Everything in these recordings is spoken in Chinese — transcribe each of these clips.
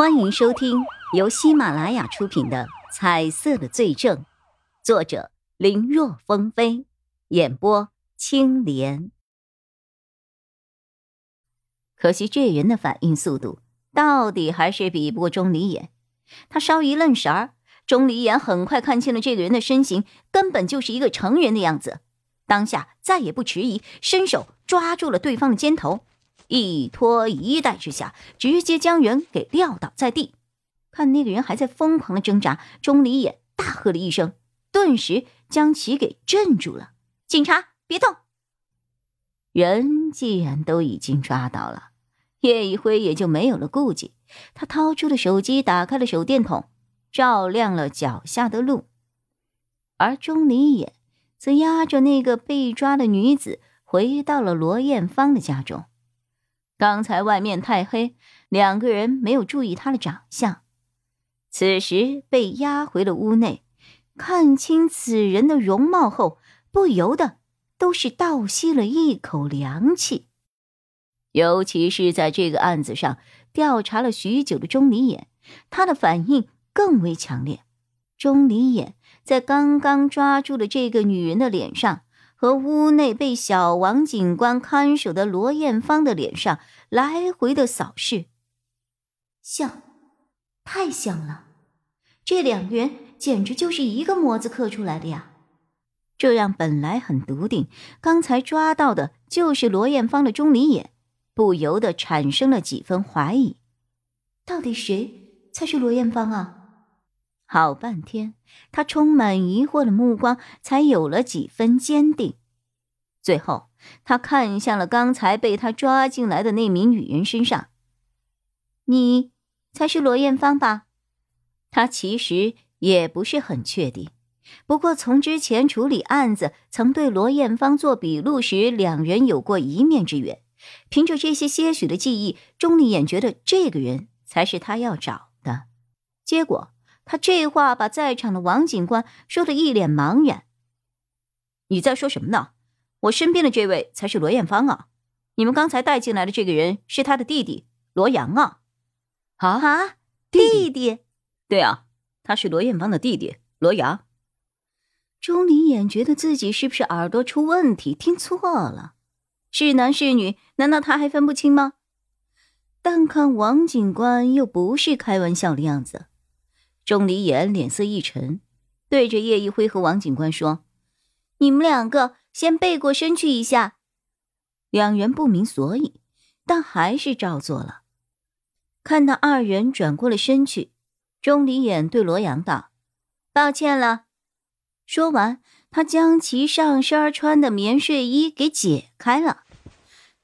欢迎收听由喜马拉雅出品的《彩色的罪证》，作者林若风飞，演播青莲。可惜这人的反应速度，到底还是比不过钟离眼。他稍一愣神儿，钟离眼很快看清了这个人的身形，根本就是一个成人的样子。当下再也不迟疑，伸手抓住了对方的肩头。一拖一带之下，直接将人给撂倒在地。看那个人还在疯狂的挣扎，钟离眼大喝了一声，顿时将其给镇住了。警察，别动！人既然都已经抓到了，叶一辉也就没有了顾忌。他掏出了手机，打开了手电筒，照亮了脚下的路。而钟离眼则押着那个被抓的女子回到了罗艳芳的家中。刚才外面太黑，两个人没有注意他的长相。此时被押回了屋内，看清此人的容貌后，不由得都是倒吸了一口凉气。尤其是在这个案子上调查了许久的钟离眼，他的反应更为强烈。钟离眼在刚刚抓住了这个女人的脸上。和屋内被小王警官看守的罗艳芳的脸上来回的扫视，像，太像了，这两个人简直就是一个模子刻出来的呀！这让本来很笃定刚才抓到的就是罗艳芳的钟离眼，不由得产生了几分怀疑：到底谁才是罗艳芳啊？好半天，他充满疑惑的目光才有了几分坚定。最后，他看向了刚才被他抓进来的那名女人身上。你才是罗艳芳吧？他其实也不是很确定，不过从之前处理案子曾对罗艳芳做笔录时，两人有过一面之缘。凭着这些些许的记忆，钟丽眼觉得这个人才是他要找的。结果。他这话把在场的王警官说的一脸茫然。你在说什么呢？我身边的这位才是罗艳芳啊！你们刚才带进来的这个人是他的弟弟罗阳啊！啊，弟弟？对啊，他是罗艳芳的弟弟罗阳。钟离眼觉得自己是不是耳朵出问题，听错了？是男是女？难道他还分不清吗？但看王警官又不是开玩笑的样子。钟离言脸色一沉，对着叶一辉和王警官说：“你们两个先背过身去一下。”两人不明所以，但还是照做了。看到二人转过了身去，钟离眼对罗阳道：“抱歉了。”说完，他将其上身穿的棉睡衣给解开了。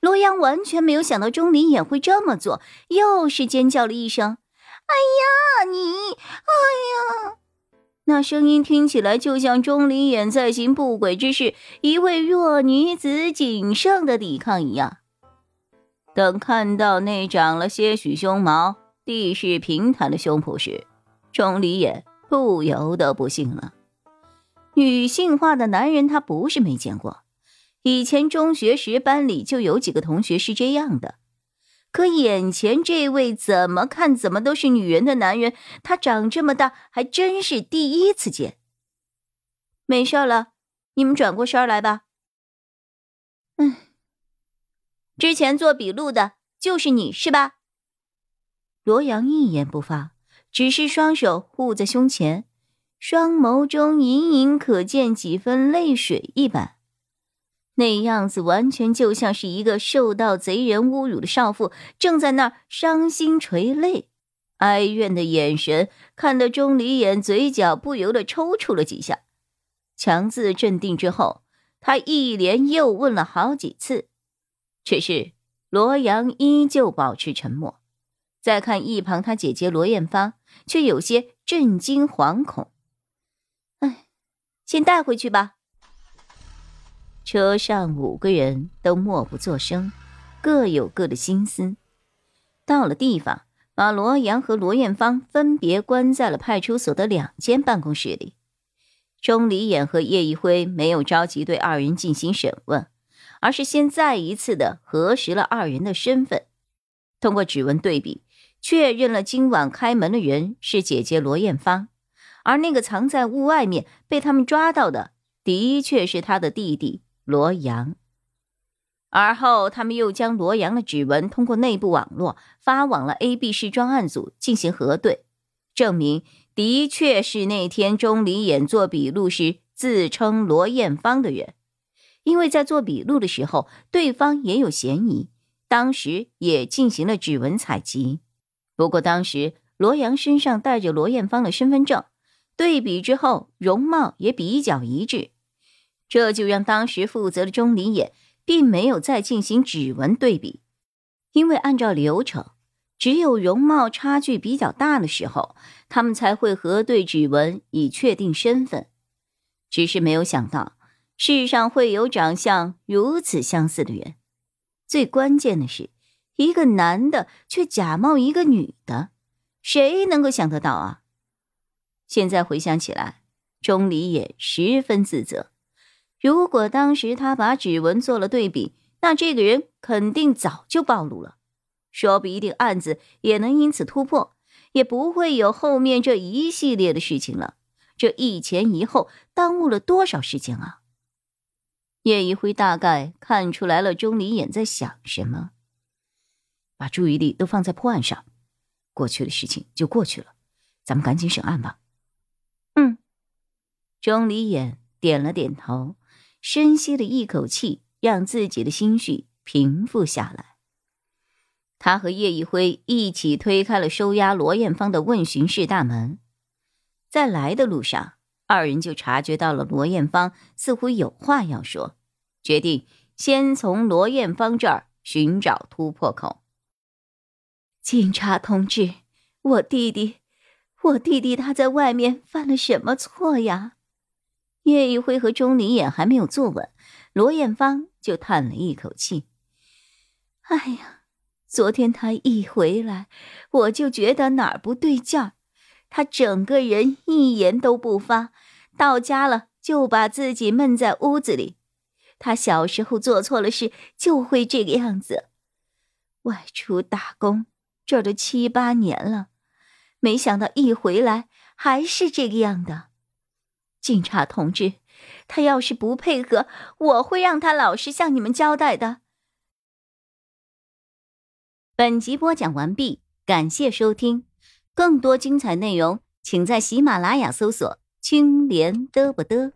罗阳完全没有想到钟离眼会这么做，又是尖叫了一声。哎呀，你！哎呀，那声音听起来就像钟离眼在行不轨之事，一位弱女子仅剩的抵抗一样。等看到那长了些许胸毛、地势平坦的胸脯时，钟离眼不由得不信了。女性化的男人他不是没见过，以前中学时班里就有几个同学是这样的。可眼前这位怎么看怎么都是女人的男人，他长这么大还真是第一次见。没事了，你们转过身来吧。嗯，之前做笔录的就是你是吧？罗阳一言不发，只是双手护在胸前，双眸中隐隐可见几分泪水一般。那样子完全就像是一个受到贼人侮辱的少妇，正在那儿伤心垂泪，哀怨的眼神看得钟离眼嘴角不由得抽搐了几下。强自镇定之后，他一连又问了好几次，只是罗阳依旧保持沉默。再看一旁他姐姐罗艳芳，却有些震惊惶恐。哎，先带回去吧。车上五个人都默不作声，各有各的心思。到了地方，把罗阳和罗艳芳分别关在了派出所的两间办公室里。钟离眼和叶一辉没有着急对二人进行审问，而是先再一次的核实了二人的身份。通过指纹对比，确认了今晚开门的人是姐姐罗艳芳，而那个藏在屋外面被他们抓到的，的确是他的弟弟罗阳。而后，他们又将罗阳的指纹通过内部网络发往了 A、B 市专案组进行核对，证明的确是那天钟离眼做笔录时自称罗艳芳的人。因为在做笔录的时候，对方也有嫌疑，当时也进行了指纹采集。不过当时罗阳身上带着罗艳芳的身份证，对比之后容貌也比较一致，这就让当时负责的钟离也并没有再进行指纹对比，因为按照流程，只有容貌差距比较大的时候，他们才会核对指纹以确定身份。只是没有想到。世上会有长相如此相似的人，最关键的是，一个男的却假冒一个女的，谁能够想得到啊？现在回想起来，钟离也十分自责。如果当时他把指纹做了对比，那这个人肯定早就暴露了，说不一定案子也能因此突破，也不会有后面这一系列的事情了。这一前一后，耽误了多少时间啊！叶一辉大概看出来了，钟离眼在想什么，把注意力都放在破案上。过去的事情就过去了，咱们赶紧审案吧。嗯，钟离眼点了点头，深吸了一口气，让自己的心绪平复下来。他和叶一辉一起推开了收押罗艳芳的问询室大门，在来的路上。二人就察觉到了罗艳芳似乎有话要说，决定先从罗艳芳这儿寻找突破口。警察同志，我弟弟，我弟弟他在外面犯了什么错呀？叶一辉和钟离眼还没有坐稳，罗艳芳就叹了一口气：“哎呀，昨天他一回来，我就觉得哪儿不对劲儿。”他整个人一言都不发，到家了就把自己闷在屋子里。他小时候做错了事就会这个样子。外出打工，这都七八年了，没想到一回来还是这个样的。警察同志，他要是不配合，我会让他老实向你们交代的。本集播讲完毕，感谢收听。更多精彩内容，请在喜马拉雅搜索“青莲嘚不嘚”。